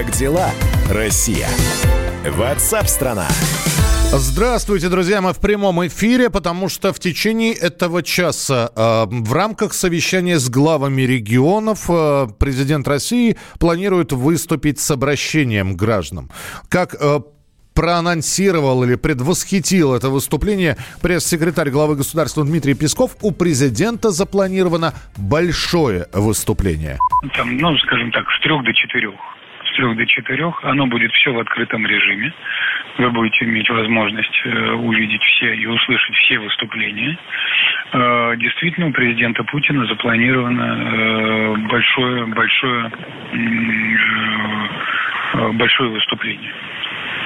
Как дела, Россия? Ватсап-страна! Здравствуйте, друзья! Мы в прямом эфире, потому что в течение этого часа э, в рамках совещания с главами регионов э, президент России планирует выступить с обращением к гражданам. Как э, проанонсировал или предвосхитил это выступление пресс-секретарь главы государства Дмитрий Песков, у президента запланировано большое выступление. Там, ну, скажем так, с трех до четырех с трех до четырех. Оно будет все в открытом режиме. Вы будете иметь возможность э, увидеть все и услышать все выступления. Э, действительно, у президента Путина запланировано э, большое, большое, большое выступление.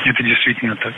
Это действительно так.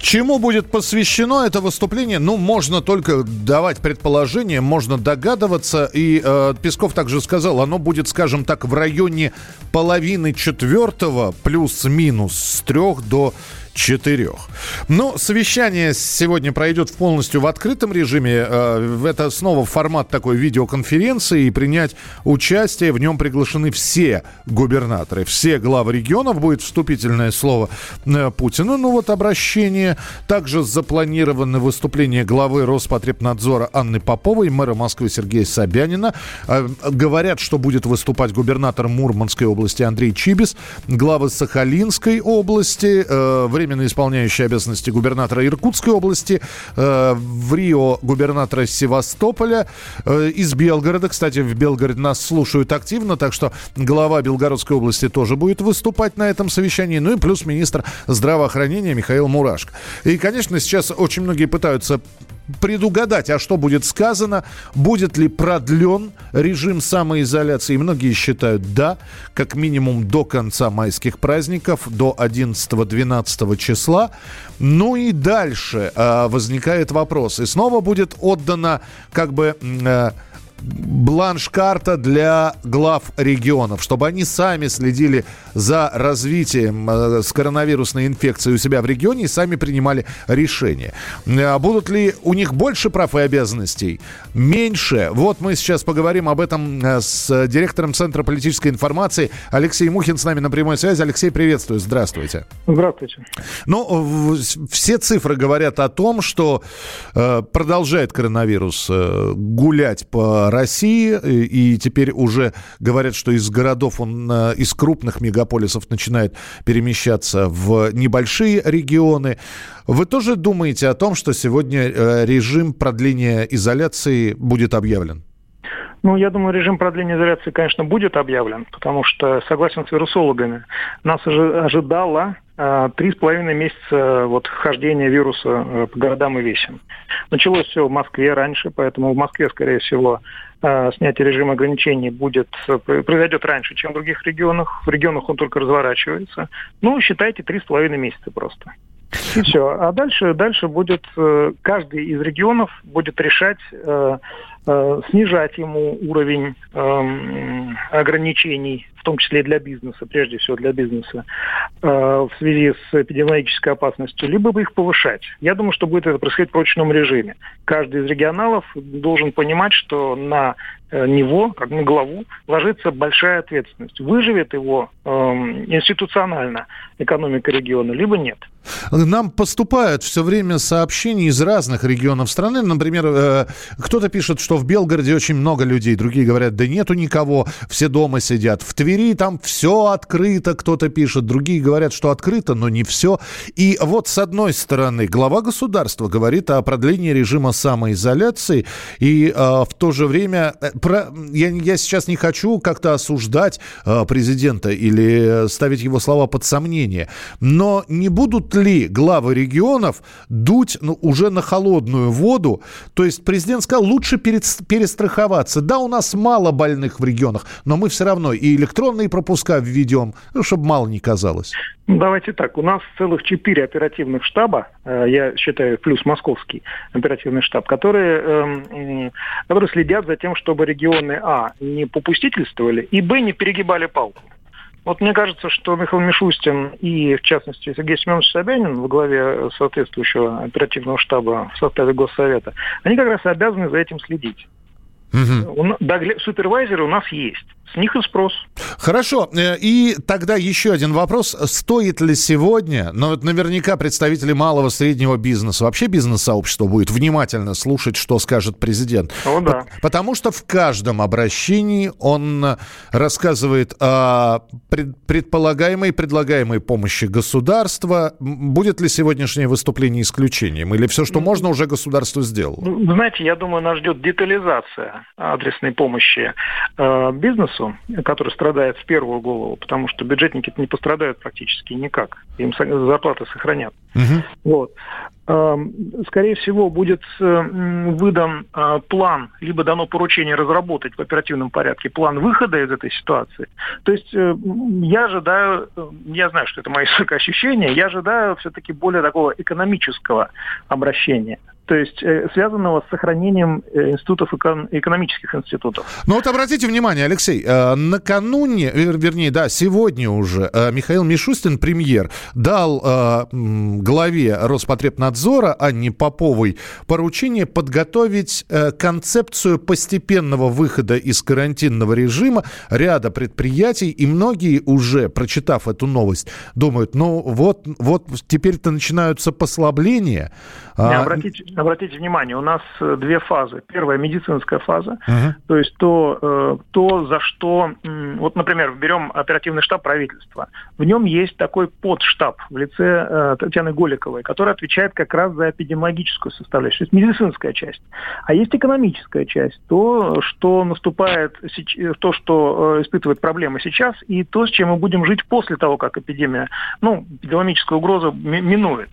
Чему будет посвящено это выступление? Ну, можно только давать предположения, можно догадываться. И э, Песков также сказал, оно будет, скажем так, в районе половины четвертого плюс-минус с трех до четырех. Но совещание сегодня пройдет полностью в открытом режиме. Э, это снова формат такой видеоконференции. И принять участие в нем приглашены все губернаторы, все главы регионов. Будет вступительное слово э, Путина. Ну вот обращение. Также запланированы выступления главы Роспотребнадзора Анны Поповой, мэра Москвы Сергея Собянина. Э, говорят, что будет выступать губернатор Мурманской области Андрей Чибис, главы Сахалинской области, время временно исполняющий обязанности губернатора Иркутской области, э, в Рио губернатора Севастополя, э, из Белгорода. Кстати, в Белгороде нас слушают активно, так что глава Белгородской области тоже будет выступать на этом совещании. Ну и плюс министр здравоохранения Михаил Мурашко. И, конечно, сейчас очень многие пытаются предугадать, а что будет сказано, будет ли продлен режим самоизоляции. многие считают да, как минимум до конца майских праздников, до 11-12 числа. Ну и дальше э, возникает вопрос. И снова будет отдана как бы... Э, бланш-карта для глав регионов, чтобы они сами следили за развитием э, с коронавирусной инфекцией у себя в регионе и сами принимали решения. А будут ли у них больше прав и обязанностей? Меньше? Вот мы сейчас поговорим об этом э, с директором Центра политической информации Алексей Мухин с нами на прямой связи. Алексей, приветствую. Здравствуйте. Здравствуйте. Ну, все цифры говорят о том, что э, продолжает коронавирус э, гулять по России, и теперь уже говорят, что из городов он, э, из крупных мегаполисов начинает перемещаться в небольшие регионы. Вы тоже думаете о том, что сегодня э, режим продления изоляции будет объявлен? Ну, я думаю, режим продления изоляции, конечно, будет объявлен, потому что, согласен с вирусологами, нас ожидало э, три с половиной месяца вот хождения вируса э, по городам и весям. Началось все в Москве раньше, поэтому в Москве, скорее всего, э, снятие режима ограничений будет, произойдет раньше, чем в других регионах. В регионах он только разворачивается. Ну, считайте, три с половиной месяца просто. И все. А дальше, дальше будет каждый из регионов будет решать, Э, снижать ему уровень э, ограничений, в том числе для бизнеса, прежде всего для бизнеса, э, в связи с эпидемиологической опасностью, либо бы их повышать. Я думаю, что будет это происходить в прочном режиме. Каждый из регионалов должен понимать, что на Э, него, как на главу, ложится большая ответственность. Выживет его э, институционально экономика региона, либо нет. Нам поступают все время сообщения из разных регионов страны. Например, э, кто-то пишет, что в Белгороде очень много людей, другие говорят, да нету никого, все дома сидят. В Твери там все открыто, кто-то пишет, другие говорят, что открыто, но не все. И вот с одной стороны, глава государства говорит о продлении режима самоизоляции, и э, в то же время э, про, я, я сейчас не хочу как-то осуждать э, президента или ставить его слова под сомнение, но не будут ли главы регионов дуть ну, уже на холодную воду? То есть президент сказал, лучше перестраховаться. Да, у нас мало больных в регионах, но мы все равно и электронные пропуска введем, ну, чтобы мало не казалось. Давайте так. У нас целых четыре оперативных штаба, э, я считаю, плюс московский оперативный штаб, которые, эм, которые следят за тем, чтобы регионы А не попустительствовали и Б не перегибали палку. Вот мне кажется, что Михаил Мишустин и, в частности, Сергей Семенович Собянин во главе соответствующего оперативного штаба в составе Госсовета, они как раз обязаны за этим следить. Угу. Супервайзеры у нас есть. С них и спрос. Хорошо. Э, и тогда еще один вопрос. Стоит ли сегодня, но вот наверняка представители малого среднего бизнеса, вообще бизнес-сообщество будет внимательно слушать, что скажет президент. О, да. Потому что в каждом обращении он рассказывает о предполагаемой и предлагаемой помощи государства. Будет ли сегодняшнее выступление исключением? Или все, что можно, уже государство сделало? Ну, знаете, я думаю, нас ждет детализация адресной помощи э, бизнесу, который страдает в первую голову, потому что бюджетники не пострадают практически никак. Им зарплаты сохранят. Угу. Вот. Эм, скорее всего, будет э, выдан э, план, либо дано поручение разработать в оперативном порядке план выхода из этой ситуации. То есть э, я ожидаю, я знаю, что это мои ощущения, я ожидаю все-таки более такого экономического обращения то есть э, связанного с сохранением э, институтов, экономических институтов. Ну вот обратите внимание, Алексей, э, накануне, вернее, да, сегодня уже Михаил Мишустин, премьер, дал главе Роспотребнадзора Анне Поповой поручение подготовить концепцию постепенного выхода из карантинного режима ряда предприятий, и многие уже, прочитав эту новость, думают, ну вот, вот теперь-то начинаются послабления. Не, обратите, обратите внимание, у нас э, две фазы. Первая медицинская фаза, uh-huh. то есть то, э, то, за что, вот, например, берем оперативный штаб правительства. В нем есть такой подштаб в лице э, Татьяны Голиковой, который отвечает как раз за эпидемиологическую составляющую, то есть медицинская часть. А есть экономическая часть, то, что наступает, то, что испытывает проблемы сейчас, и то, с чем мы будем жить после того, как эпидемия, ну, эпидемиологическая угроза минует.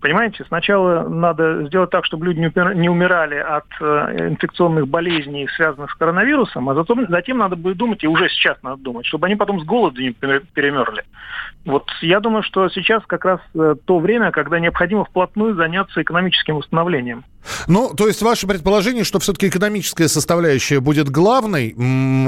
Понимаете, сначала надо сделать так, чтобы люди не умирали от э, инфекционных болезней, связанных с коронавирусом, а затем, затем надо будет думать, и уже сейчас надо думать, чтобы они потом с голоду не перемерли. Вот я думаю, что сейчас как раз э, то время, когда необходимо вплотную заняться экономическим восстановлением. Ну, то есть ваше предположение, что все-таки экономическая составляющая будет главной,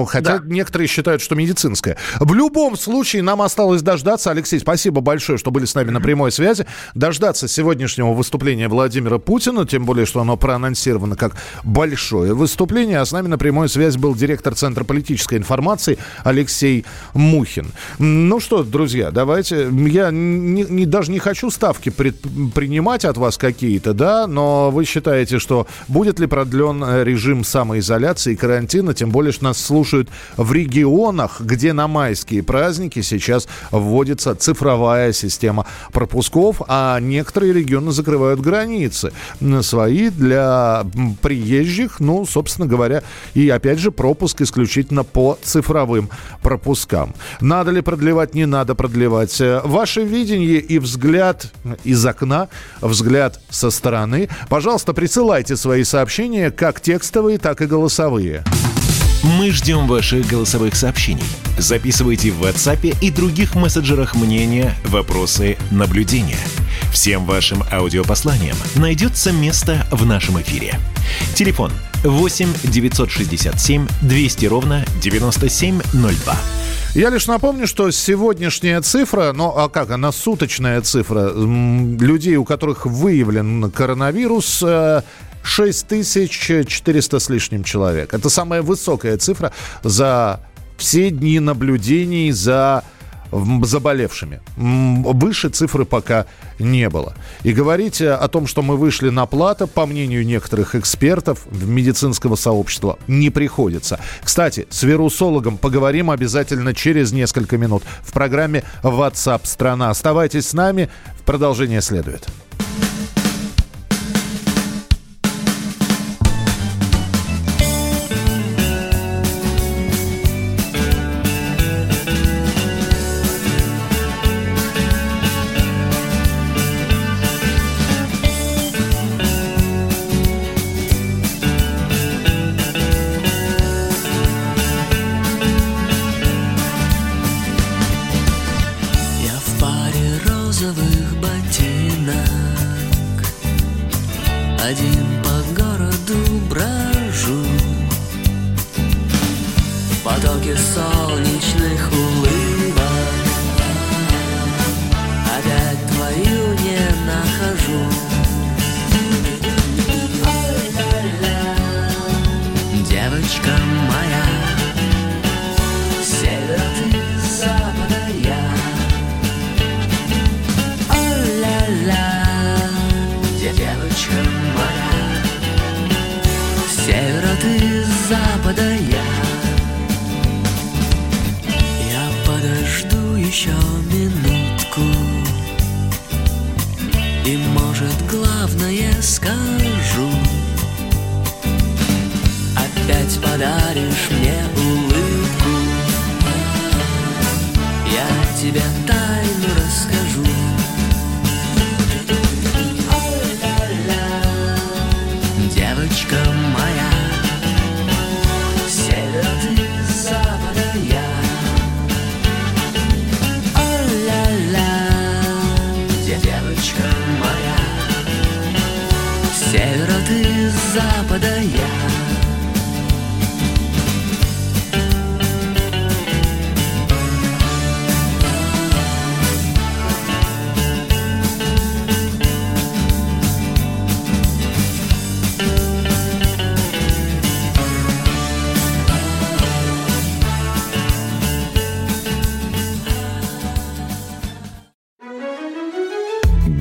хотя да. некоторые считают, что медицинская. В любом случае нам осталось дождаться. Алексей, спасибо большое, что были с нами на прямой связи. Дождаться сегодняшнего выступления Владимира Путина, тем более, что оно проанонсировано как большое выступление. А с нами на прямой связи был директор Центра политической информации Алексей Мухин. Ну что, друзья, давайте. Я не, не, даже не хочу ставки предпринимать от вас какие-то, да, но вы считаете, считаете, что будет ли продлен э, режим самоизоляции и карантина? Тем более, что нас слушают в регионах, где на майские праздники сейчас вводится цифровая система пропусков, а некоторые регионы закрывают границы свои для приезжих, ну, собственно говоря, и опять же пропуск исключительно по цифровым пропускам. Надо ли продлевать, не надо продлевать. Э, ваше видение и взгляд из окна, взгляд со стороны. Пожалуйста, присылайте свои сообщения, как текстовые, так и голосовые. Мы ждем ваших голосовых сообщений. Записывайте в WhatsApp и других мессенджерах мнения, вопросы, наблюдения. Всем вашим аудиопосланиям найдется место в нашем эфире. Телефон 8 967 200 ровно 9702. Я лишь напомню, что сегодняшняя цифра, ну а как, она суточная цифра, людей, у которых выявлен коронавирус, 6400 э, с лишним человек. Это самая высокая цифра за все дни наблюдений за заболевшими. Выше цифры пока не было. И говорить о том, что мы вышли на плата, по мнению некоторых экспертов медицинского сообщества, не приходится. Кстати, с вирусологом поговорим обязательно через несколько минут в программе WhatsApp страна. Оставайтесь с нами, продолжение следует.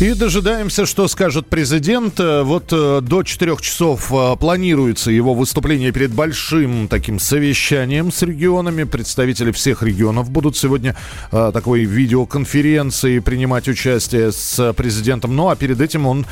И дожидаемся, что скажет президент. Э, вот э, до 4 часов э, планируется его выступление перед большим таким совещанием с регионами. Представители всех регионов будут сегодня такой видеоконференции принимать участие с президентом. Ну а перед этим он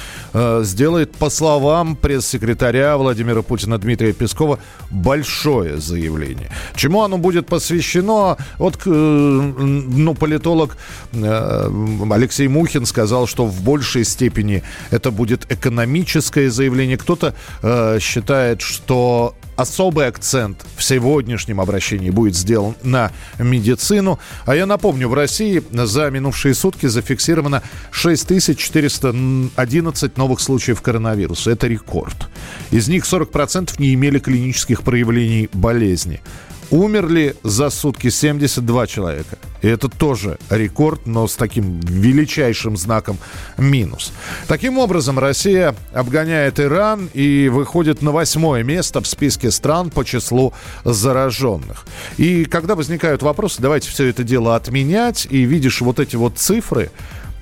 сделает, по словам пресс-секретаря Владимира Путина Дмитрия Пескова, большое заявление. Чему оно будет посвящено? Вот ну, политолог Алексей Мухин сказал, что в в большей степени это будет экономическое заявление. Кто-то э, считает, что особый акцент в сегодняшнем обращении будет сделан на медицину. А я напомню, в России за минувшие сутки зафиксировано 6411 новых случаев коронавируса. Это рекорд. Из них 40% не имели клинических проявлений болезни. Умерли за сутки 72 человека. И это тоже рекорд, но с таким величайшим знаком минус. Таким образом, Россия обгоняет Иран и выходит на восьмое место в списке стран по числу зараженных. И когда возникают вопросы, давайте все это дело отменять, и видишь вот эти вот цифры,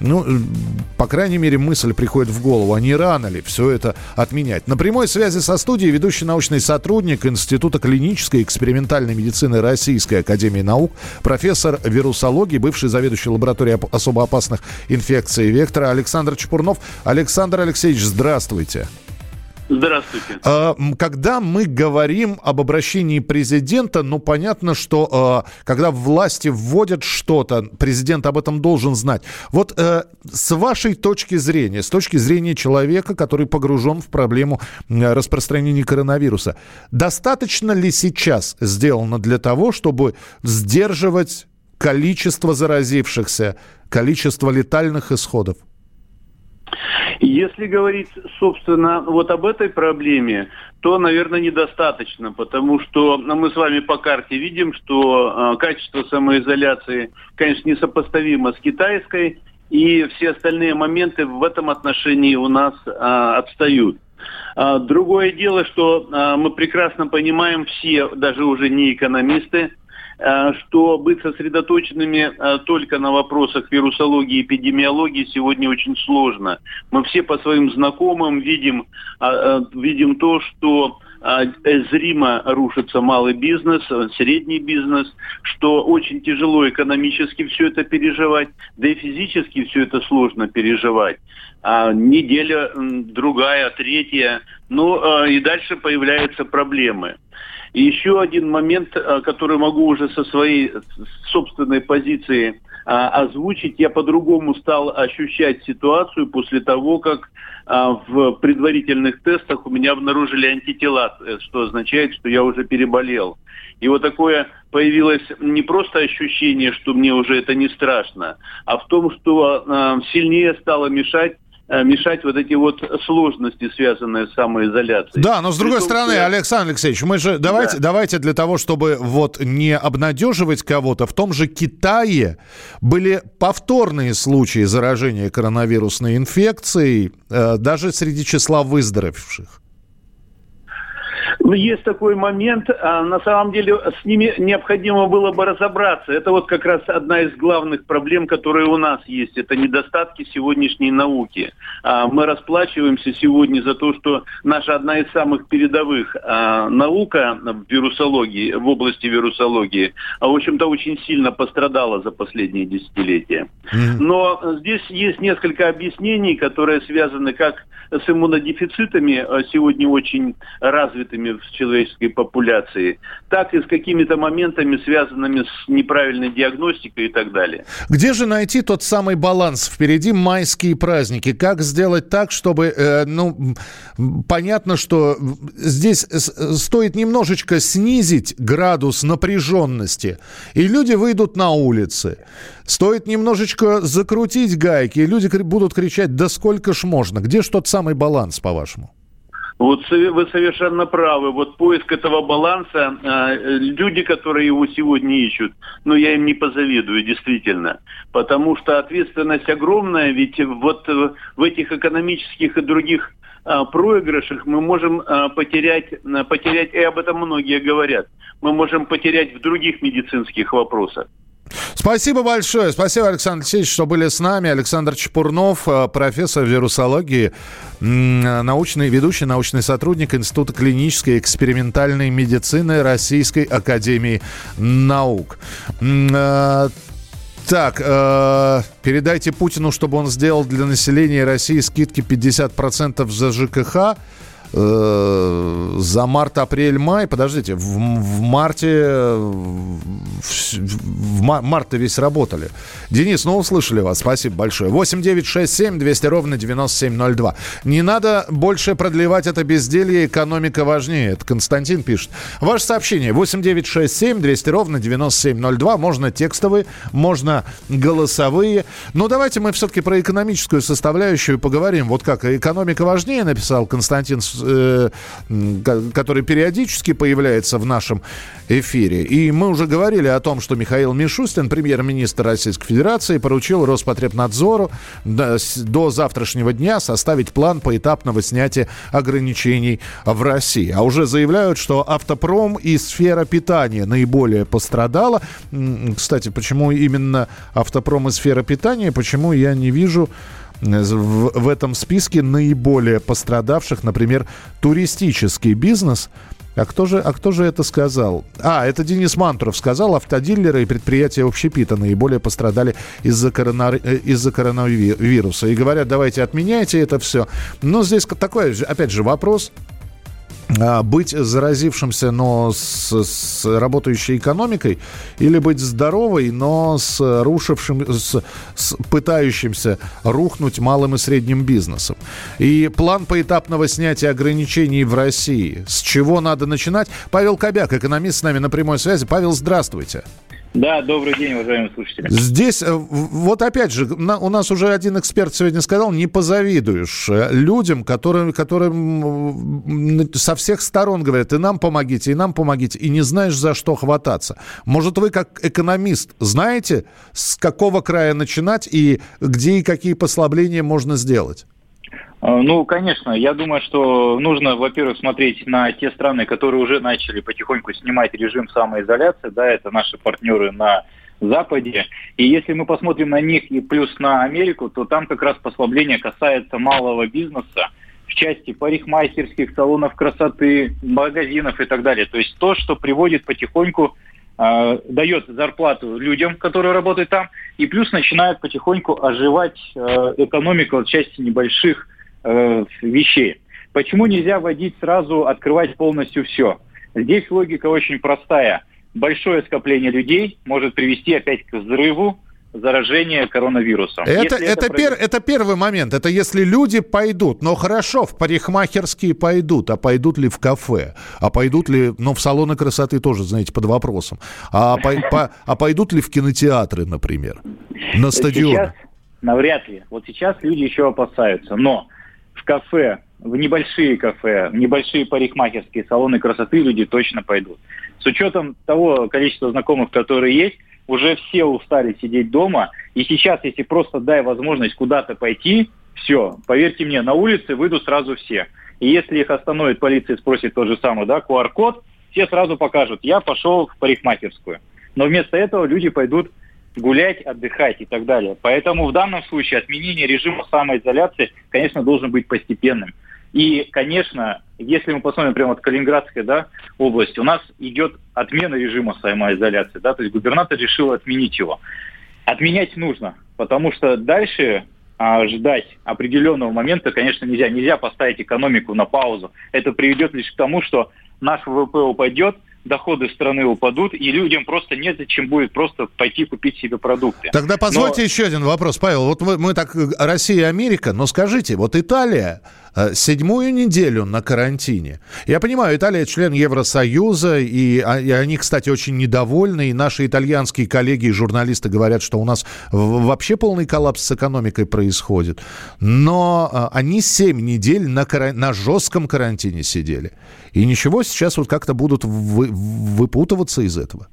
ну, э, по крайней мере, мысль приходит в голову, а не рано ли все это отменять. На прямой связи со студией ведущий научный сотрудник Института клинической и экспериментальной медицины Российской Академии Наук, профессор вирусологии, бывший заведующий лабораторией особо опасных инфекций Вектора Александр Чепурнов. Александр Алексеевич, здравствуйте. Здравствуйте. А, когда мы говорим об обращении президента, ну, понятно, что а, когда власти вводят что-то, президент об этом должен знать. Вот э, с вашей точки зрения, с точки зрения человека, который погружен в проблему распространения коронавируса, достаточно ли сейчас сделано для того, чтобы сдерживать количество заразившихся, количество летальных исходов? Если говорить, собственно, вот об этой проблеме, то, наверное, недостаточно, потому что ну, мы с вами по карте видим, что э, качество самоизоляции, конечно, несопоставимо с китайской, и все остальные моменты в этом отношении у нас э, отстают. А, другое дело, что э, мы прекрасно понимаем все, даже уже не экономисты, что быть сосредоточенными э, только на вопросах вирусологии и эпидемиологии сегодня очень сложно. Мы все по своим знакомым видим, э, видим то, что зримо рушится малый бизнес, средний бизнес, что очень тяжело экономически все это переживать, да и физически все это сложно переживать. А неделя, другая, третья, ну и дальше появляются проблемы. И еще один момент, э, который могу уже со своей собственной позиции озвучить. Я по-другому стал ощущать ситуацию после того, как в предварительных тестах у меня обнаружили антитела, что означает, что я уже переболел. И вот такое появилось не просто ощущение, что мне уже это не страшно, а в том, что э, сильнее стало мешать Э, мешать вот эти вот сложности, связанные с самоизоляцией. Да, но с другой том, стороны, что... Александр Алексеевич, мы же давайте, да. давайте для того, чтобы вот не обнадеживать кого-то, в том же Китае были повторные случаи заражения коронавирусной инфекцией, э, даже среди числа выздоровевших. Ну, есть такой момент. А, на самом деле с ними необходимо было бы разобраться. Это вот как раз одна из главных проблем, которые у нас есть. Это недостатки сегодняшней науки. А, мы расплачиваемся сегодня за то, что наша одна из самых передовых а, наука в вирусологии, в области вирусологии, в общем-то, очень сильно пострадала за последние десятилетия. Но здесь есть несколько объяснений, которые связаны как с иммунодефицитами, сегодня очень развитыми в человеческой популяции, так и с какими-то моментами, связанными с неправильной диагностикой и так далее. Где же найти тот самый баланс? Впереди майские праздники. Как сделать так, чтобы, э, ну, понятно, что здесь стоит немножечко снизить градус напряженности, и люди выйдут на улицы. Стоит немножечко закрутить гайки, и люди будут кричать, да сколько ж можно. Где ж тот самый баланс, по-вашему? Вот вы совершенно правы. Вот поиск этого баланса, э, люди, которые его сегодня ищут, ну, я им не позавидую, действительно. Потому что ответственность огромная, ведь вот в этих экономических и других э, проигрышах мы можем э, потерять, потерять, и об этом многие говорят, мы можем потерять в других медицинских вопросах. Спасибо большое. Спасибо, Александр Алексеевич, что были с нами. Александр Чепурнов, э, профессор вирусологии, научный, ведущий научный сотрудник Института клинической и экспериментальной медицины Российской Академии Наук. Э, так, э, передайте Путину, чтобы он сделал для населения России скидки 50% за ЖКХ э, за март, апрель, май, подождите, в, в марте, в, в марте весь работали. Денис, ну услышали вас, спасибо большое. 8 9 6 7 200 ровно 9702. Не надо больше продлевать это безделье, экономика важнее. Это Константин пишет. Ваше сообщение 8 9 6 7 200 ровно 9702. Можно текстовые, можно голосовые. Но давайте мы все-таки про экономическую составляющую поговорим. Вот как экономика важнее, написал Константин Э, который периодически появляется в нашем эфире. И мы уже говорили о том, что Михаил Мишустин, премьер-министр Российской Федерации, поручил Роспотребнадзору до завтрашнего дня составить план поэтапного снятия ограничений в России. А уже заявляют, что автопром и сфера питания наиболее пострадала. Кстати, почему именно автопром и сфера питания? Почему я не вижу в, в этом списке наиболее пострадавших, например, туристический бизнес. А кто же, а кто же это сказал? А, это Денис Мантуров сказал. Автодилеры и предприятия общепита наиболее пострадали из-за, корона, э, из-за коронавируса. И говорят, давайте отменяйте это все. Но здесь такой, опять же, вопрос быть заразившимся, но с, с работающей экономикой, или быть здоровой, но с рушившим, с, с пытающимся рухнуть малым и средним бизнесом. И план поэтапного снятия ограничений в России. С чего надо начинать? Павел Кобяк, экономист с нами на прямой связи. Павел, здравствуйте. Да, добрый день, уважаемые слушатели. Здесь, э, вот опять же, у нас уже один эксперт сегодня сказал, не позавидуешь э, людям, которым, которым со всех сторон говорят, и нам помогите, и нам помогите, и не знаешь, за что хвататься. Может, вы как экономист знаете, с какого края начинать и где и какие послабления можно сделать? Э, ну, конечно, я думаю, что нужно, во-первых, смотреть на те страны, которые уже начали потихоньку снимать режим самоизоляции, да, это наши партнеры на Западе. И если мы посмотрим на них и плюс на Америку, то там как раз послабление касается малого бизнеса, в части парикмахерских, салонов красоты, магазинов и так далее. То есть то, что приводит потихоньку, э, дает зарплату людям, которые работают там, и плюс начинает потихоньку оживать э, экономика в части небольших э, вещей. Почему нельзя вводить сразу, открывать полностью все? Здесь логика очень простая. Большое скопление людей может привести опять к взрыву заражения коронавирусом. Это, это, это, пер, это первый момент. Это если люди пойдут. Но хорошо, в парикмахерские пойдут. А пойдут ли в кафе? А пойдут ли... Ну, в салоны красоты тоже, знаете, под вопросом. А, по, по, а пойдут ли в кинотеатры, например? На стадион? Сейчас навряд ли. Вот сейчас люди еще опасаются. Но в кафе, в небольшие кафе, в небольшие парикмахерские салоны красоты люди точно пойдут. С учетом того количества знакомых, которые есть, уже все устали сидеть дома. И сейчас, если просто дай возможность куда-то пойти, все, поверьте мне, на улице выйдут сразу все. И если их остановит полиция и спросит тот же самый, да, QR-код, все сразу покажут, я пошел в парикмахерскую. Но вместо этого люди пойдут гулять, отдыхать и так далее. Поэтому в данном случае отменение режима самоизоляции, конечно, должен быть постепенным. И, конечно, если мы посмотрим прямо от Калининградской да, области, у нас идет отмена режима самоизоляции. Да, то есть губернатор решил отменить его. Отменять нужно, потому что дальше а, ждать определенного момента, конечно, нельзя. Нельзя поставить экономику на паузу. Это приведет лишь к тому, что наш ВВП упадет, доходы страны упадут, и людям просто незачем будет просто пойти купить себе продукты. Тогда позвольте но... еще один вопрос, Павел. Вот мы, мы так Россия и Америка, но скажите, вот Италия э, седьмую неделю на карантине. Я понимаю, Италия член Евросоюза, и, а, и они, кстати, очень недовольны, и наши итальянские коллеги и журналисты говорят, что у нас вообще полный коллапс с экономикой происходит. Но э, они семь недель на, каран... на жестком карантине сидели. И ничего, сейчас вот как-то будут вы, выпутываться из этого.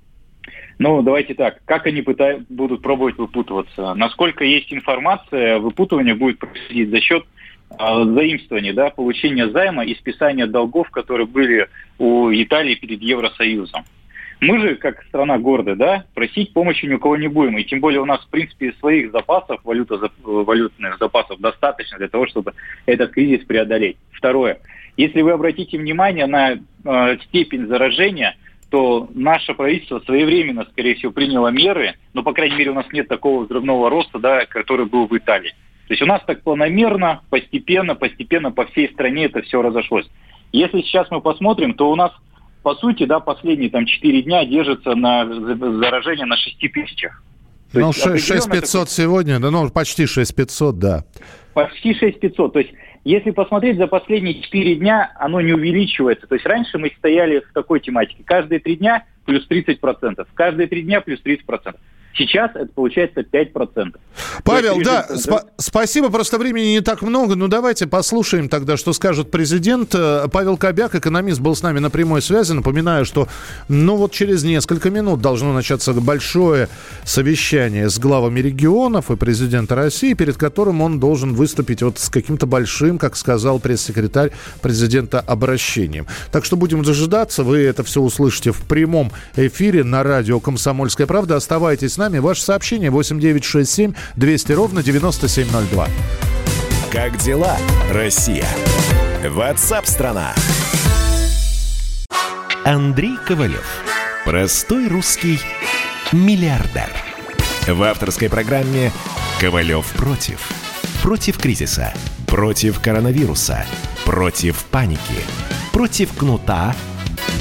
Ну, давайте так. Как они пытают, будут пробовать выпутываться? Насколько есть информация, выпутывание будет происходить за счет э, заимствования, да, получения займа и списания долгов, которые были у Италии перед Евросоюзом. Мы же, как страна гордая, да, просить помощи ни у кого не будем. И тем более у нас, в принципе, своих запасов, валюта, валютных запасов достаточно для того, чтобы этот кризис преодолеть. Второе. Если вы обратите внимание на э, степень заражения, то наше правительство своевременно, скорее всего, приняло меры, но, по крайней мере, у нас нет такого взрывного роста, да, который был в Италии. То есть у нас так планомерно, постепенно, постепенно по всей стране это все разошлось. Если сейчас мы посмотрим, то у нас, по сути, да, последние там 4 дня держится на заражение на 6 тысячах. То ну, 6500 такой... сегодня, да, ну, почти 6500, да. Почти 6500. То есть если посмотреть за последние 4 дня, оно не увеличивается. То есть раньше мы стояли в такой тематике. Каждые 3 дня плюс 30%. Каждые 3 дня плюс 30%. Сейчас это получается 5%. Павел, да, сп- спасибо, просто времени не так много. Ну, давайте послушаем тогда, что скажет президент. Э, Павел Кобяк, экономист, был с нами на прямой связи. Напоминаю, что, ну, вот через несколько минут должно начаться большое совещание с главами регионов и президента России, перед которым он должен выступить вот с каким-то большим, как сказал пресс-секретарь президента, обращением. Так что будем дожидаться. Вы это все услышите в прямом эфире на радио «Комсомольская правда». Оставайтесь нами. Ваше сообщение 8967 200 ровно 9702. Как дела, Россия? Ватсап-страна! Андрей Ковалев. Простой русский миллиардер. В авторской программе «Ковалев против». Против кризиса. Против коронавируса. Против паники. Против кнута,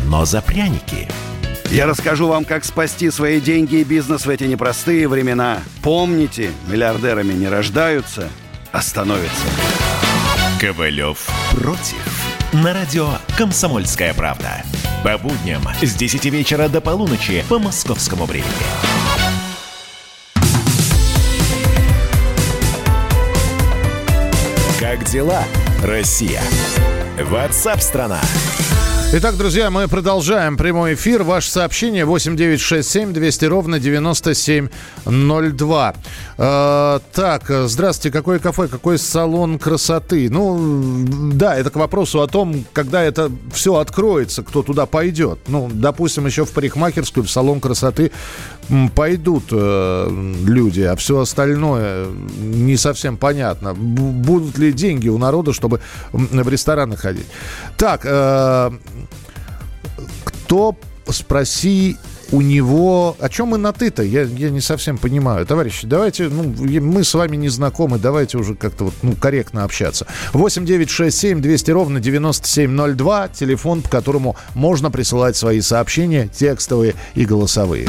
но за пряники – я расскажу вам, как спасти свои деньги и бизнес в эти непростые времена. Помните, миллиардерами не рождаются, а становятся. Ковалев против. На радио «Комсомольская правда». По будням с 10 вечера до полуночи по московскому времени. Как дела, Россия? Ватсап-страна! Итак, друзья, мы продолжаем прямой эфир. Ваше сообщение 8967 200 ровно 9702. Э, так, здравствуйте, какое кафе, какой салон красоты? Ну, да, это к вопросу о том, когда это все откроется, кто туда пойдет. Ну, допустим, еще в парикмахерскую, в салон красоты пойдут э, люди, а все остальное не совсем понятно. Будут ли деньги у народа, чтобы в рестораны ходить? Так, э, кто, спроси у него... О чем мы на ты-то? Я, я не совсем понимаю. Товарищи, давайте... Ну, мы с вами не знакомы, давайте уже как-то вот, ну, корректно общаться. 8 9 6 7 200 ровно 9702. Телефон, по которому можно присылать свои сообщения, текстовые и голосовые.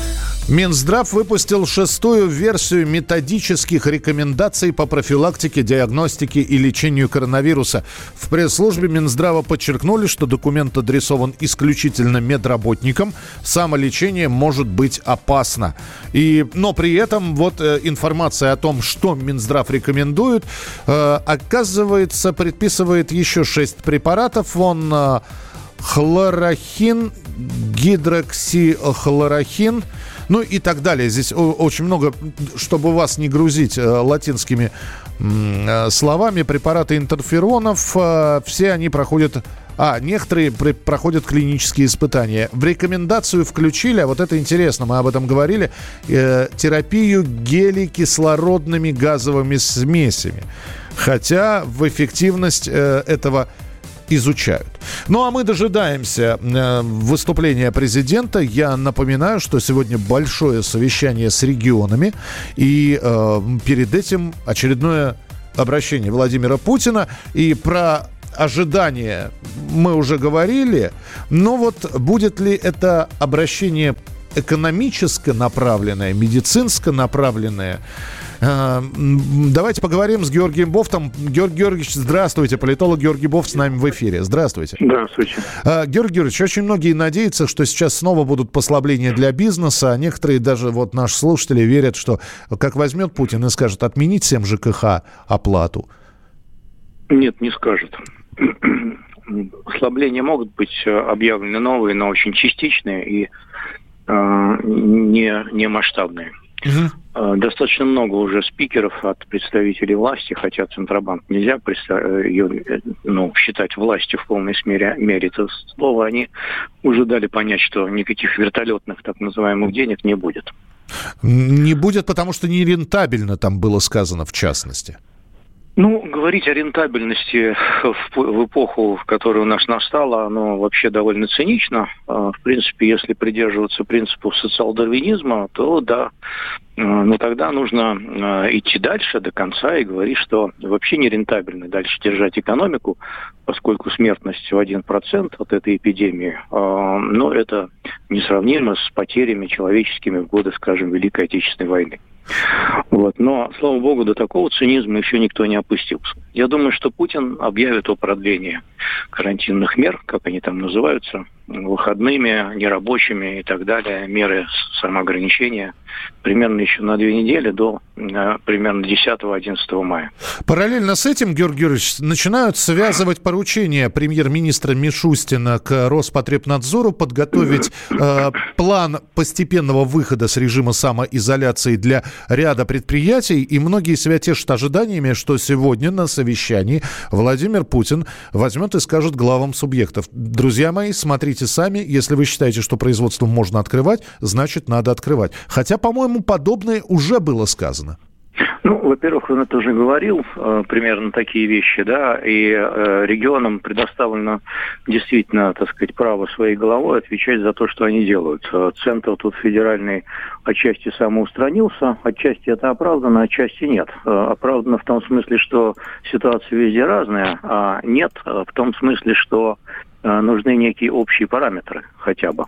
Минздрав выпустил шестую версию методических рекомендаций по профилактике, диагностике и лечению коронавируса. В пресс-службе Минздрава подчеркнули, что документ адресован исключительно медработникам. Самолечение может быть опасно. И, но при этом вот э, информация о том, что Минздрав рекомендует, э, оказывается, предписывает еще шесть препаратов. Он э, хлорохин, гидроксихлорохин, ну и так далее. Здесь очень много, чтобы вас не грузить э, латинскими э, словами, препараты интерферонов, э, все они проходят а, некоторые проходят клинические испытания. В рекомендацию включили, а вот это интересно, мы об этом говорили, э, терапию геликислородными газовыми смесями. Хотя в эффективность э, этого изучают. Ну а мы дожидаемся э, выступления президента. Я напоминаю, что сегодня большое совещание с регионами. И э, перед этим очередное обращение Владимира Путина. И про ожидания мы уже говорили. Но вот будет ли это обращение экономически направленное, медицинско направленное, давайте поговорим с Георгием Бофтом. Георгий Георгиевич, здравствуйте. Политолог Георгий Бофт с нами в эфире. Здравствуйте. Здравствуйте. А, Георгий Георгиевич, очень многие надеются, что сейчас снова будут послабления для бизнеса. А некоторые даже вот наши слушатели верят, что как возьмет Путин и скажет отменить всем ЖКХ оплату. Нет, не скажет. Послабления могут быть э, объявлены новые, но очень частичные и э, не, не масштабные. Угу. Достаточно много уже спикеров от представителей власти, хотя Центробанк нельзя ее э, ну, считать властью в полной мере, мере это слово, они уже дали понять, что никаких вертолетных так называемых денег не будет. Не будет, потому что нерентабельно там было сказано в частности. Ну, говорить о рентабельности в, эпоху, в которой у нас настала, оно вообще довольно цинично. А, в принципе, если придерживаться принципов социал-дарвинизма, то да, а, но тогда нужно а, идти дальше до конца и говорить, что вообще не рентабельно дальше держать экономику, поскольку смертность в 1% от этой эпидемии, но это несравнимо с потерями человеческими в годы, скажем, Великой Отечественной войны. Вот. Но, слава богу, до такого цинизма еще никто не опустился. Я думаю, что Путин объявит о продлении карантинных мер, как они там называются, выходными, нерабочими и так далее, меры самоограничения примерно еще на две недели до э, примерно 10-11 мая. Параллельно с этим, Георгий Георгиевич, начинают связывать поручения премьер-министра Мишустина к Роспотребнадзору подготовить э, план постепенного выхода с режима самоизоляции для ряда предприятий. И многие себя тешат ожиданиями, что сегодня на совещании Владимир Путин возьмет и скажет главам субъектов. Друзья мои, смотрите сами, если вы считаете, что производство можно открывать, значит, надо открывать. Хотя, по-моему, подобное уже было сказано. Ну, во-первых, он это уже говорил, э, примерно такие вещи, да, и э, регионам предоставлено действительно, так сказать, право своей головой отвечать за то, что они делают. Э, центр тут федеральный отчасти самоустранился, отчасти это оправдано, отчасти нет. Э, оправдано в том смысле, что ситуация везде разная, а нет э, в том смысле, что нужны некие общие параметры хотя бы.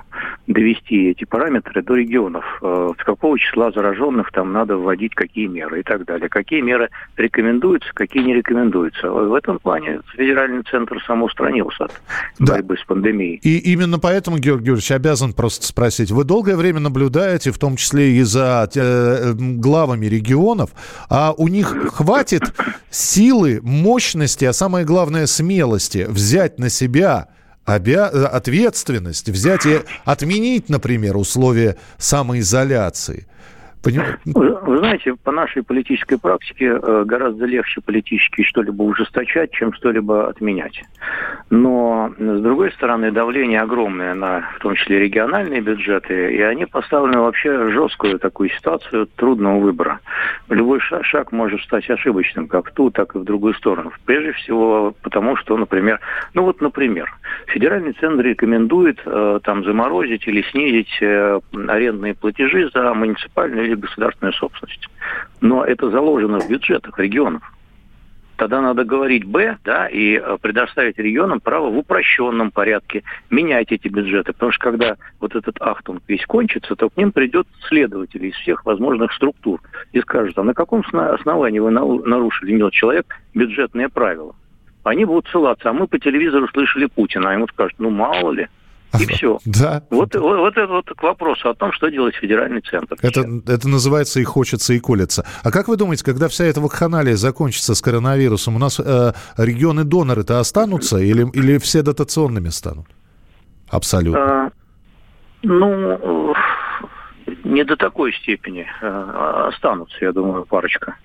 Довести эти параметры до регионов. Э, с какого числа зараженных там надо вводить какие меры и так далее. Какие меры рекомендуются, какие не рекомендуются. В этом плане федеральный центр самоустранился от да. борьбы с пандемией. И именно поэтому, Георгий Георгиевич, обязан просто спросить. Вы долгое время наблюдаете, в том числе и за э, главами регионов, а у них хватит силы, мощности, а самое главное смелости взять на себя обя... ответственность, взять и отменить, например, условия самоизоляции. Вы, вы знаете, по нашей политической практике э, гораздо легче политически что-либо ужесточать, чем что-либо отменять. Но, с другой стороны, давление огромное на, в том числе, региональные бюджеты, и они поставлены вообще жесткую такую ситуацию трудного выбора. Любой шаг, может стать ошибочным, как в ту, так и в другую сторону. Прежде всего, потому что, например, ну вот, например, федеральный центр рекомендует э, там заморозить или снизить э, арендные платежи за муниципальную или государственную собственность. Но это заложено в бюджетах регионов. Тогда надо говорить «Б», да, и э, предоставить регионам право в упрощенном порядке менять эти бюджеты. Потому что когда вот этот ахтунг весь кончится, то к ним придет следователи из всех возможных структур и скажут, а на каком основании вы нарушили, нет человек, бюджетные правила? Они будут ссылаться, а мы по телевизору слышали Путина, а ему скажут, ну мало ли, и все. Да. Вот, вот, вот это вот к вопросу о том, что делает федеральный центр. Это, это называется и хочется, и колется. А как вы думаете, когда вся эта вакханалия закончится с коронавирусом, у нас э, регионы-доноры-то останутся или, или все дотационными станут? Абсолютно. А, ну, не до такой степени э, останутся, я думаю, парочка.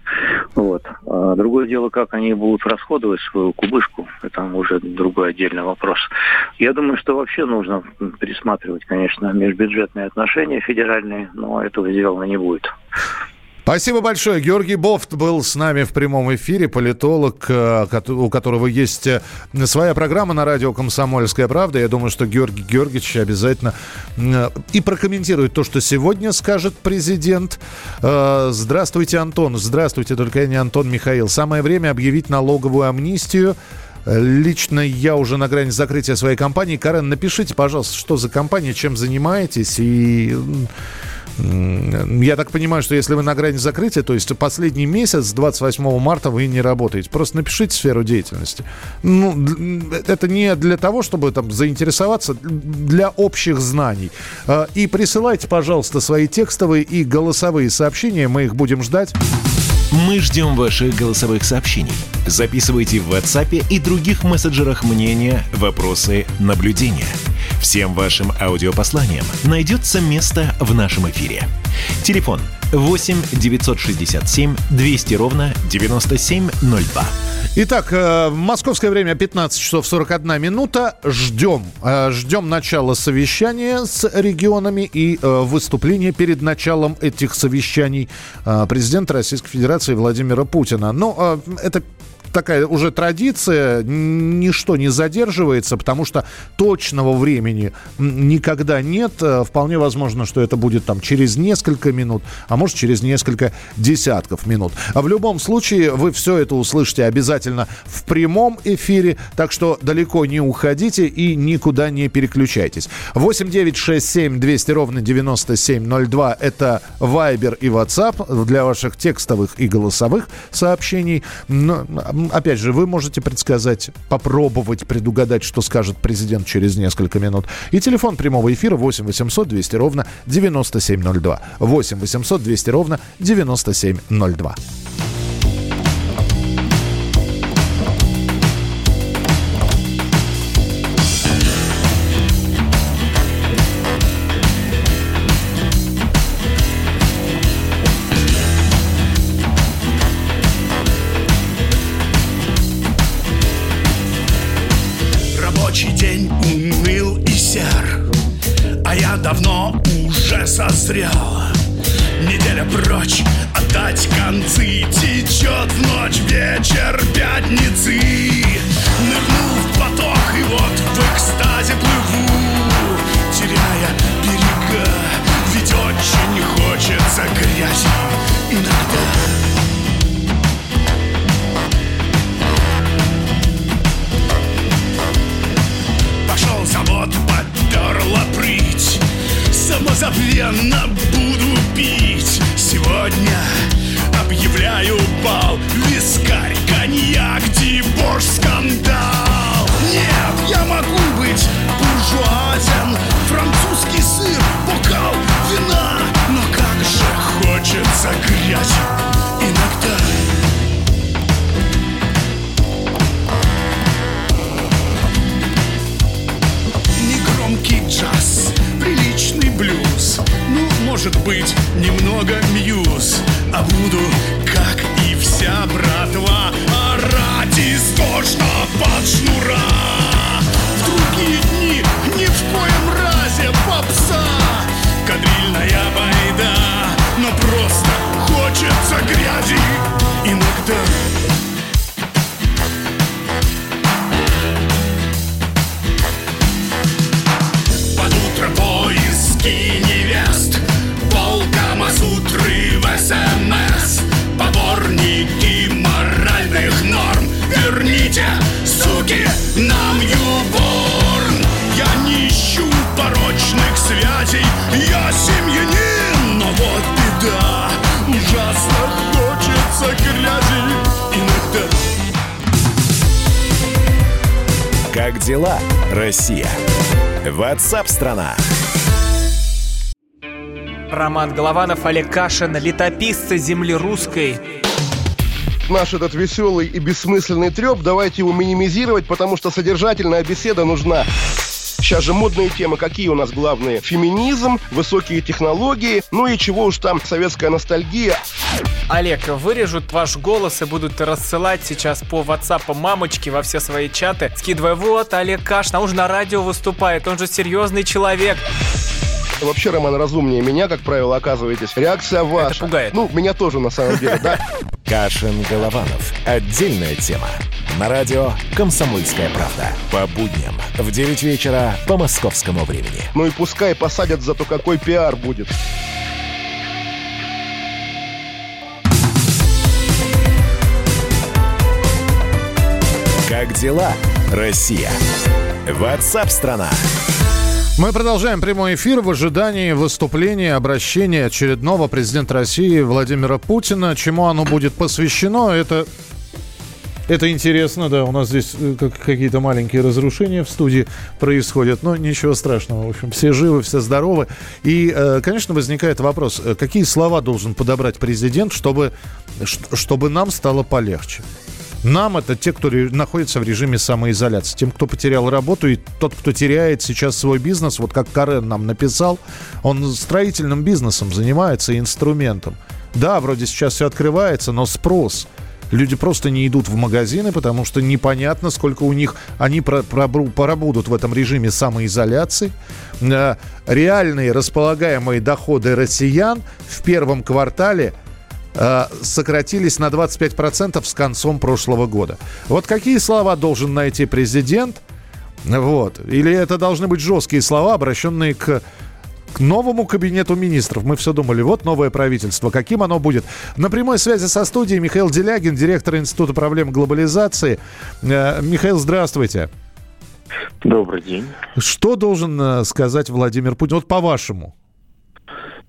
Вот. А другое дело, как они будут расходовать свою кубышку, это уже другой отдельный вопрос. Я думаю, что вообще нужно пересматривать, конечно, межбюджетные отношения федеральные, но этого сделано не будет. Спасибо большое. Георгий Бофт был с нами в прямом эфире, политолог, э, у которого есть э, своя программа на радио «Комсомольская правда». Я думаю, что Георгий Георгиевич обязательно э, и прокомментирует то, что сегодня скажет президент. Здравствуйте, Антон. Здравствуйте, только я не Антон Михаил. Самое время объявить налоговую амнистию. Лично я уже на грани закрытия своей компании. Карен, напишите, пожалуйста, что за компания, чем занимаетесь и я так понимаю, что если вы на грани закрытия, то есть последний месяц, с 28 марта вы не работаете. Просто напишите сферу деятельности. Ну, это не для того, чтобы там заинтересоваться, для общих знаний. А, и присылайте, пожалуйста, свои текстовые и голосовые сообщения. Мы их будем ждать. Мы ждем ваших голосовых сообщений. Записывайте в WhatsApp и других мессенджерах мнения, вопросы, наблюдения – Всем вашим аудиопосланиям найдется место в нашем эфире. Телефон 8 967 200 ровно 9702. Итак, э, московское время 15 часов 41 минута. Ждем. Э, ждем начала совещания с регионами и э, выступления перед началом этих совещаний президента Российской Федерации Владимира Путина. Но это такая уже традиция, ничто не задерживается, потому что точного времени никогда нет. Э, вполне возможно, что это будет там через несколько минут, а может через несколько десятков минут. А в любом случае вы все это услышите обязательно в прямом эфире, так что далеко не уходите и никуда не переключайтесь. 8 9 6 7 200 ровно 9702 это Viber и WhatsApp для ваших текстовых и голосовых сообщений. Опять же, вы можете предсказать, попробовать предугадать, что скажет президент через несколько минут. И телефон прямого эфира 8 800 200 ровно 9702. 8 800 200 ровно 9702. Бал Вискарь, коньяк, дебош, скандал. Нет, я могу быть буржуазен Французский сыр, бокал вина. Но как же хочется грязи иногда. Негромкий джаз приличный блюз. Ну, может быть, немного мью Помогите, вся братва а Орать и скучно под шнура. В другие дни ни в коем разе попса. Кадрильная байда, но просто хочется грязи. Иногда Дела, Россия? Ватсап-страна! Роман Голованов, Олег Кашин, летописцы земли русской. Наш этот веселый и бессмысленный треп, давайте его минимизировать, потому что содержательная беседа нужна. Сейчас же модные темы, какие у нас главные? Феминизм, высокие технологии, ну и чего уж там, советская ностальгия. Олег, вырежут ваш голос и будут рассылать сейчас по WhatsApp мамочки во все свои чаты, скидывая, вот, Олег Кашин, а он же на радио выступает, он же серьезный человек. Вообще, Роман, разумнее меня, как правило, оказываетесь. Реакция ваша. Это пугает. Ну, меня тоже, на самом деле, да. Кашин-Голованов. Отдельная тема. На радио «Комсомольская правда». По будням в 9 вечера по московскому времени. Ну и пускай посадят, зато какой пиар будет. Как дела, Россия? Ватсап-страна! Мы продолжаем прямой эфир в ожидании выступления, обращения очередного президента России Владимира Путина. Чему оно будет посвящено, это это интересно, да. У нас здесь э, как- какие-то маленькие разрушения в студии происходят, но ничего страшного. В общем, все живы, все здоровы. И, э, конечно, возникает вопрос, э, какие слова должен подобрать президент, чтобы, чтобы нам стало полегче? Нам это те, кто находится в режиме самоизоляции. Тем, кто потерял работу, и тот, кто теряет сейчас свой бизнес, вот как Карен нам написал, он строительным бизнесом занимается, инструментом. Да, вроде сейчас все открывается, но спрос. Люди просто не идут в магазины, потому что непонятно, сколько у них они пробудут в этом режиме самоизоляции. Э, Реальные располагаемые доходы россиян в первом квартале э, сократились на 25% с концом прошлого года. Вот какие слова должен найти президент? Вот. Или это должны быть жесткие слова, обращенные к к новому кабинету министров. Мы все думали, вот новое правительство, каким оно будет. На прямой связи со студией Михаил Делягин, директор Института проблем глобализации. Э, Михаил, здравствуйте. Добрый день. Что должен э, сказать Владимир Путин? Вот по-вашему.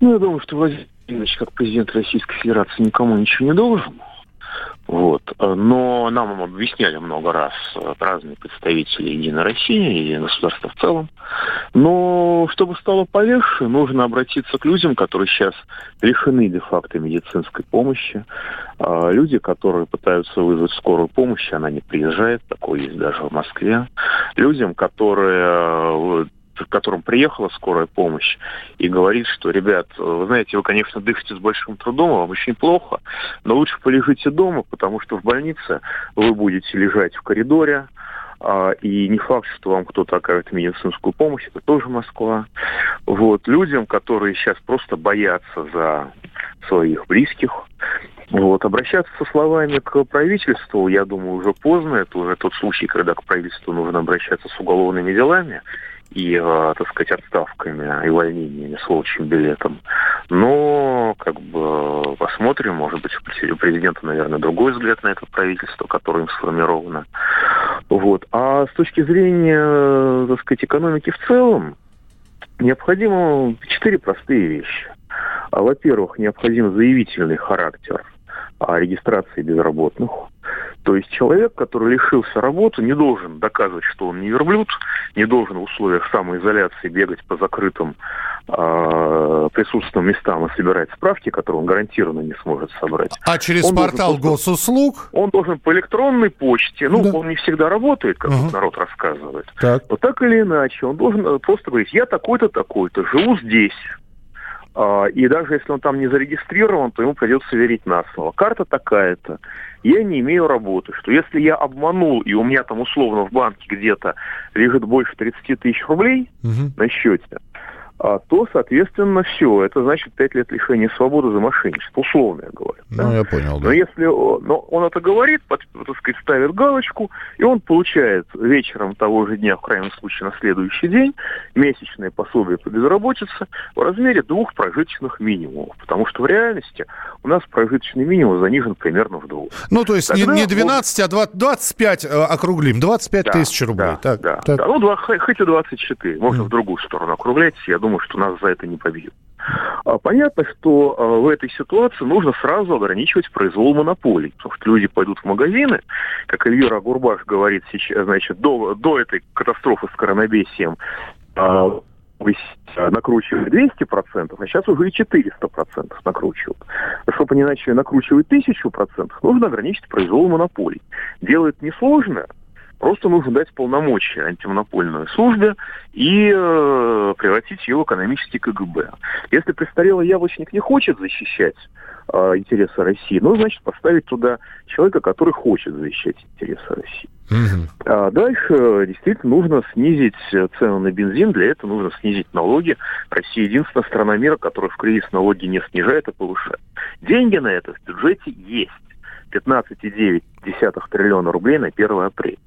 Ну, я думаю, что Владимир Владимирович, как президент Российской Федерации, никому ничего не должен. Вот. Э, Но нам объясняли много раз э, разные представители Единой России и государства в целом. Но чтобы стало полегче, нужно обратиться к людям, которые сейчас лишены де-факто медицинской помощи. А, Люди, которые пытаются вызвать скорую помощь, она не приезжает, такое есть даже в Москве. Людям, которые э, к которым приехала скорая помощь и говорит, что, ребят, вы знаете, вы, конечно, дышите с большим трудом, вам очень плохо, но лучше полежите дома, потому что в больнице вы будете лежать в коридоре, а, и не факт, что вам кто-то окажет медицинскую помощь, это тоже Москва. Вот. Людям, которые сейчас просто боятся за своих близких, вот. Обращаться со словами к правительству, я думаю, уже поздно. Это уже тот случай, когда к правительству нужно обращаться с уголовными делами и, э, так сказать, отставками и увольнениями с волчьим билетом. Но, как бы, посмотрим, может быть, у президента, наверное, другой взгляд на это правительство, которое им сформировано. Вот. А с точки зрения, так сказать, экономики в целом, необходимо четыре простые вещи. А, Во-первых, необходим заявительный характер а, регистрации безработных. То есть человек, который лишился работы, не должен доказывать, что он не верблюд, не должен в условиях самоизоляции бегать по закрытым э, присутственным местам и собирать справки, которые он гарантированно не сможет собрать. А через Он должен портал просто- госуслуг? Он должен по электронной почте, ну, Да. он не всегда работает, как тут народ рассказывает. Так. Но так или иначе, он должен э, просто говорить, я такой-то, такой-то, живу здесь. А, И даже если он там не зарегистрирован, то ему придется верить на слово. Карта такая-то. Я не имею работы. Что если я обманул, и у меня там условно в банке где-то лежит больше 30 тысяч рублей на счете, то, соответственно, все. Это значит 5 лет лишения свободы за мошенничество. Условно я говорю. Ну, да? я понял, да. Но если но он это говорит, под, так сказать, ставит галочку, и он получает вечером того же дня, в крайнем случае на следующий день, месячное пособие по безработице в размере двух прожиточных минимумов. Потому что в реальности у нас прожиточный минимум занижен примерно вдвое. Ну, то есть Тогда не, не 12, он... а 20, 25 э, округлим, 25 да, тысяч рублей. Да, так, да, так. да. Ну, 2, хоть и 24, можно mm. в другую сторону округлять. Я думаю, думаю, что нас за это не побьют. А, понятно, что а, в этой ситуации нужно сразу ограничивать произвол монополий. Потому что люди пойдут в магазины, как Эльвира Гурбаш говорит сейчас, значит, до, до этой катастрофы с коронабесием, а, накручивали 200%, а сейчас уже и 400% накручивают. Чтобы они начали накручивать 1000%, нужно ограничить произвол монополий. Делает несложно, Просто нужно дать полномочия антимонопольной службе и э, превратить ее в экономический КГБ. Если престарелый яблочник не хочет защищать э, интересы России, ну, значит, поставить туда человека, который хочет защищать интересы России. А дальше действительно нужно снизить цену на бензин, для этого нужно снизить налоги. Россия единственная страна мира, которая в кризис налоги не снижает, а повышает. Деньги на это в бюджете есть. 15,9 триллиона рублей на 1 апреля.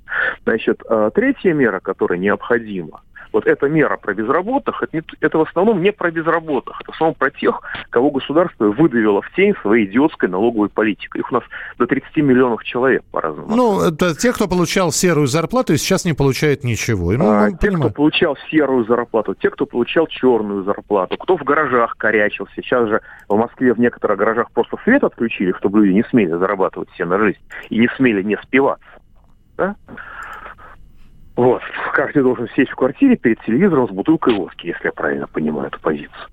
Значит, а, третья мера, которая необходима, вот эта мера про безработных, это, не, это в основном не про безработных, это в основном про тех, кого государство выдавило в тень своей идиотской налоговой политикой. Их у нас до 30 миллионов человек по-разному. Ну, это те, кто получал серую зарплату и сейчас не получает ничего. Ну, а, те, кто получал серую зарплату, те, кто получал черную зарплату, кто в гаражах корячился. Сейчас же в Москве в некоторых гаражах просто свет отключили, чтобы люди не смели зарабатывать себе на жизнь и не смели не спиваться. Да? Вот. Каждый должен сесть в квартире перед телевизором с бутылкой водки, если я правильно понимаю эту позицию.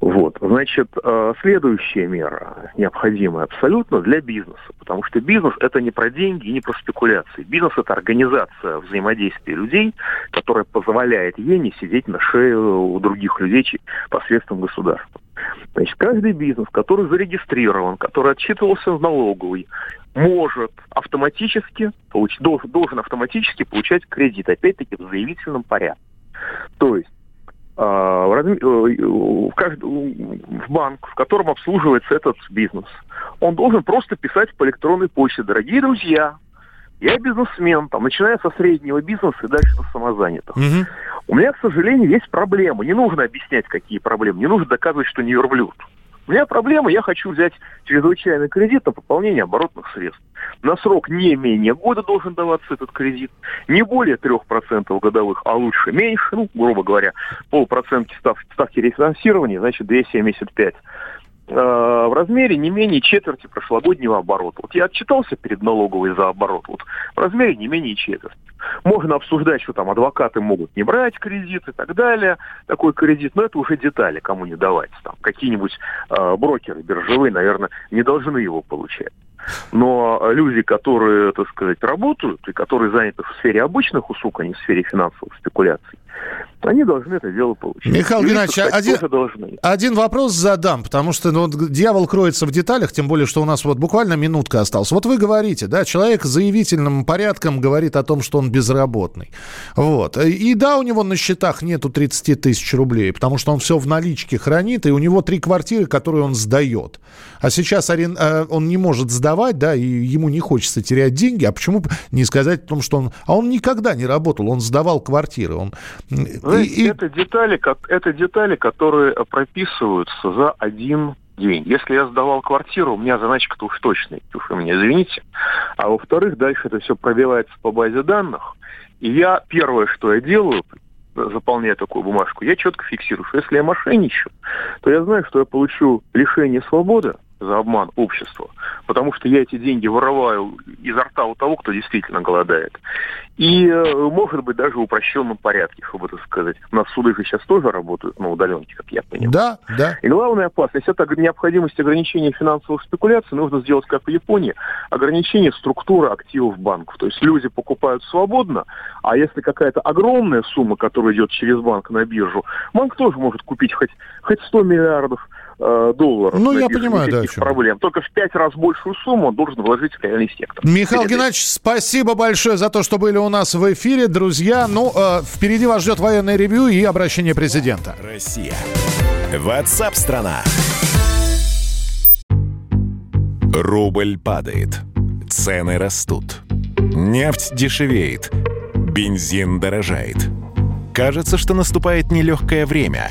Вот, значит, э, следующая мера необходимая абсолютно для бизнеса, потому что бизнес это не про деньги и не про спекуляции. Бизнес это организация взаимодействия людей, которая позволяет ей не сидеть на шее у других людей посредством государства. Значит, каждый бизнес, который зарегистрирован, который отчитывался в налоговой, может автоматически, получ, должен, должен автоматически получать кредит, опять-таки в заявительном порядке. То есть а, в, э, в, кажд... в банк, в котором обслуживается этот бизнес, он должен просто писать по электронной почте, дорогие друзья, я бизнесмен, там, начиная со среднего бизнеса и дальше до самозанятых. Угу. У меня, к сожалению, есть проблемы. Не нужно объяснять, какие проблемы. Не нужно доказывать, что не верблюд. У меня проблема, я хочу взять чрезвычайный кредит на пополнение оборотных средств. На срок не менее года должен даваться этот кредит, не более 3% годовых, а лучше меньше, ну, грубо говоря, полпроцентки ставки, ставки рефинансирования, значит, 275 э, в размере не менее четверти прошлогоднего оборота. Вот я отчитался перед налоговой за оборот, вот в размере не менее четверти. Можно обсуждать, что там адвокаты могут не брать кредит и так далее, такой кредит, но это уже детали, кому не давать. Там какие-нибудь э, брокеры биржевые, наверное, не должны его получать. Но люди, которые, так сказать, работают и которые заняты в сфере обычных услуг, а не в сфере финансовых спекуляций, они должны это дело получить. Михаил Юристы, Геннадьевич, один, один вопрос задам, потому что ну, дьявол кроется в деталях, тем более, что у нас вот буквально минутка осталась. Вот вы говорите, да, человек заявительным порядком говорит о том, что он безработный. Вот. И да, у него на счетах нету 30 тысяч рублей, потому что он все в наличке хранит, и у него три квартиры, которые он сдает. А сейчас арен... Э, он не может сдавать, да, и ему не хочется терять деньги. А почему не сказать о том, что он... А он никогда не работал, он сдавал квартиры. Он... Знаете, и... это, детали, как... это детали, которые прописываются за один день. Если я сдавал квартиру, у меня заначка-то уж точно, уж вы меня извините. А во-вторых, дальше это все пробивается по базе данных. И я первое, что я делаю, заполняя такую бумажку, я четко фиксирую, что если я мошенничаю, то я знаю, что я получу лишение свободы, за обман общества, потому что я эти деньги вороваю изо рта у того, кто действительно голодает. И, э, может быть, даже в упрощенном порядке, чтобы так сказать. У нас суды же сейчас тоже работают на удаленке, как я понимаю. Да, да. И главная опасность – это необходимость ограничения финансовых спекуляций. Нужно сделать, как в Японии, ограничение структуры активов банков. То есть люди покупают свободно, а если какая-то огромная сумма, которая идет через банк на биржу, банк тоже может купить хоть, хоть 100 миллиардов э, долларов. Ну, я понимаю, да, проблем. Только в пять раз большую сумму он должен вложить в реальный сектор. Михаил Перед Геннадьевич, спасибо большое за то, что были у нас в эфире. Друзья, ну, э, впереди вас ждет военное ревью и обращение президента. Россия. WhatsApp страна. Рубль падает. Цены растут. Нефть дешевеет. Бензин дорожает. Кажется, что наступает нелегкое время.